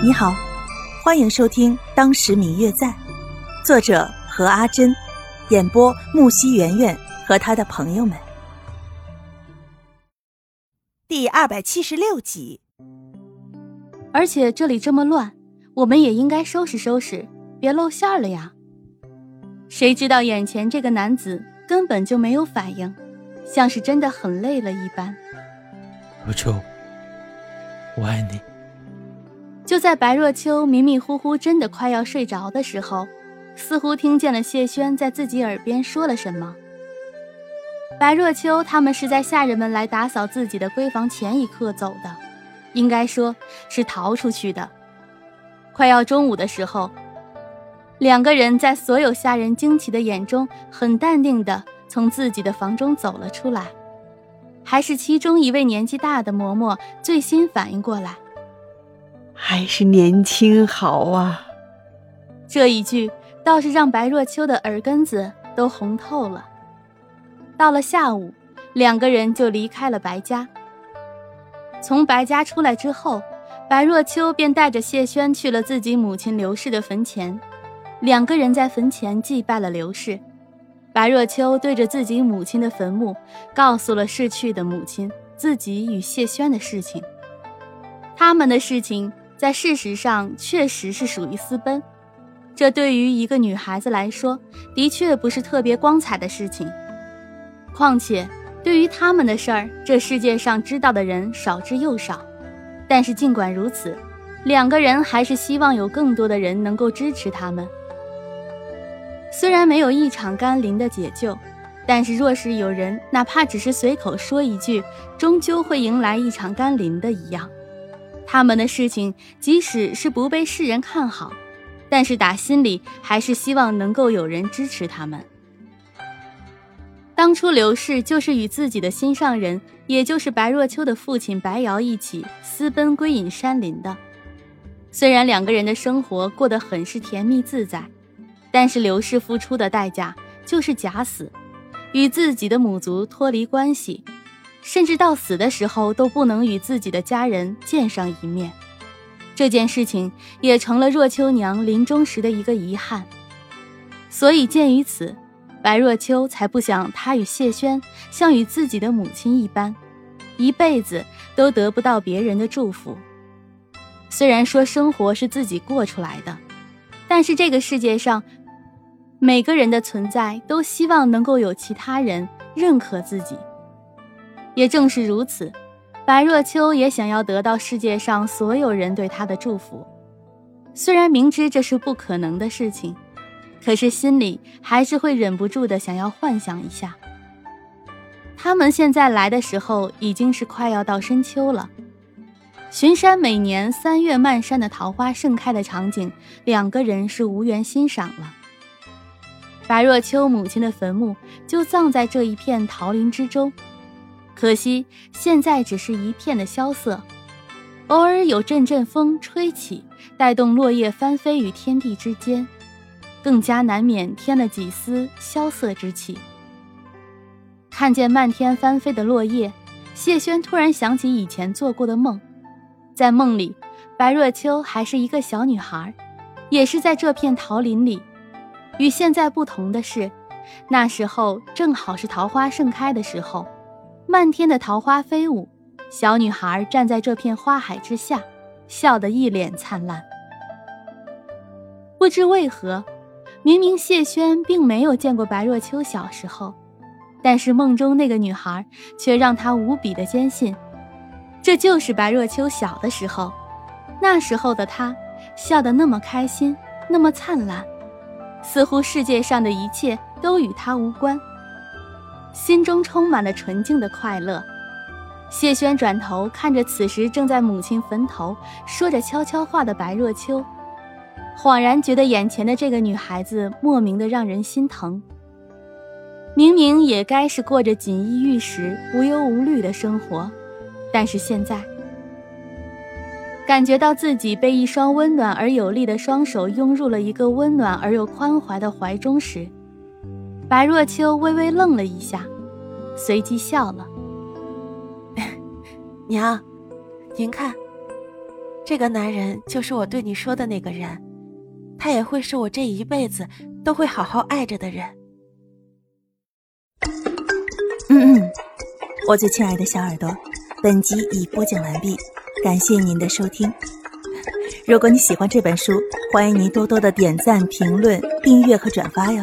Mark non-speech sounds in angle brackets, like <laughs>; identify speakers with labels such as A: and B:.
A: 你好，欢迎收听《当时明月在》，作者何阿珍，演播木西圆圆和他的朋友们。第二百七十六集。
B: 而且这里这么乱，我们也应该收拾收拾，别露馅了呀。谁知道眼前这个男子根本就没有反应，像是真的很累了一般。
C: 若秋，我爱你。
B: 就在白若秋迷迷糊糊、真的快要睡着的时候，似乎听见了谢轩在自己耳边说了什么。白若秋他们是在下人们来打扫自己的闺房前一刻走的，应该说是逃出去的。快要中午的时候，两个人在所有下人惊奇的眼中，很淡定的从自己的房中走了出来，还是其中一位年纪大的嬷嬷最先反应过来。
D: 还是年轻好啊！
B: 这一句倒是让白若秋的耳根子都红透了。到了下午，两个人就离开了白家。从白家出来之后，白若秋便带着谢轩去了自己母亲刘氏的坟前。两个人在坟前祭拜了刘氏。白若秋对着自己母亲的坟墓，告诉了逝去的母亲自己与谢轩的事情。他们的事情。在事实上，确实是属于私奔，这对于一个女孩子来说，的确不是特别光彩的事情。况且，对于他们的事儿，这世界上知道的人少之又少。但是，尽管如此，两个人还是希望有更多的人能够支持他们。虽然没有一场甘霖的解救，但是若是有人哪怕只是随口说一句，终究会迎来一场甘霖的一样。他们的事情，即使是不被世人看好，但是打心里还是希望能够有人支持他们。当初刘氏就是与自己的心上人，也就是白若秋的父亲白瑶一起私奔归隐山林的。虽然两个人的生活过得很是甜蜜自在，但是刘氏付出的代价就是假死，与自己的母族脱离关系。甚至到死的时候都不能与自己的家人见上一面，这件事情也成了若秋娘临终时的一个遗憾。所以鉴于此，白若秋才不想她与谢轩像与自己的母亲一般，一辈子都得不到别人的祝福。虽然说生活是自己过出来的，但是这个世界上每个人的存在都希望能够有其他人认可自己。也正是如此，白若秋也想要得到世界上所有人对她的祝福。虽然明知这是不可能的事情，可是心里还是会忍不住的想要幻想一下。他们现在来的时候已经是快要到深秋了，巡山每年三月漫山的桃花盛开的场景，两个人是无缘欣赏了。白若秋母亲的坟墓就葬在这一片桃林之中。可惜现在只是一片的萧瑟，偶尔有阵阵风吹起，带动落叶翻飞于天地之间，更加难免添了几丝萧瑟之气。看见漫天翻飞的落叶，谢轩突然想起以前做过的梦，在梦里，白若秋还是一个小女孩，也是在这片桃林里。与现在不同的是，那时候正好是桃花盛开的时候。漫天的桃花飞舞，小女孩站在这片花海之下，笑得一脸灿烂。不知为何，明明谢轩并没有见过白若秋小时候，但是梦中那个女孩却让他无比的坚信，这就是白若秋小的时候。那时候的她，笑得那么开心，那么灿烂，似乎世界上的一切都与她无关。心中充满了纯净的快乐。谢轩转头看着此时正在母亲坟头说着悄悄话的白若秋，恍然觉得眼前的这个女孩子莫名的让人心疼。明明也该是过着锦衣玉食、无忧无虑的生活，但是现在感觉到自己被一双温暖而有力的双手拥入了一个温暖而又宽怀的怀中时。白若秋微微愣了一下，随即笑了：“ <laughs>
A: 娘，您看，
E: 这个男人就是我对你说的那个人，他也会是我这一辈子都会好好爱着的人。
A: 嗯嗯，我最亲爱的小耳朵，本集已播讲完毕，感谢您的收听。如果你喜欢这本书，欢迎您多多的点赞、评论、订阅和转发哟。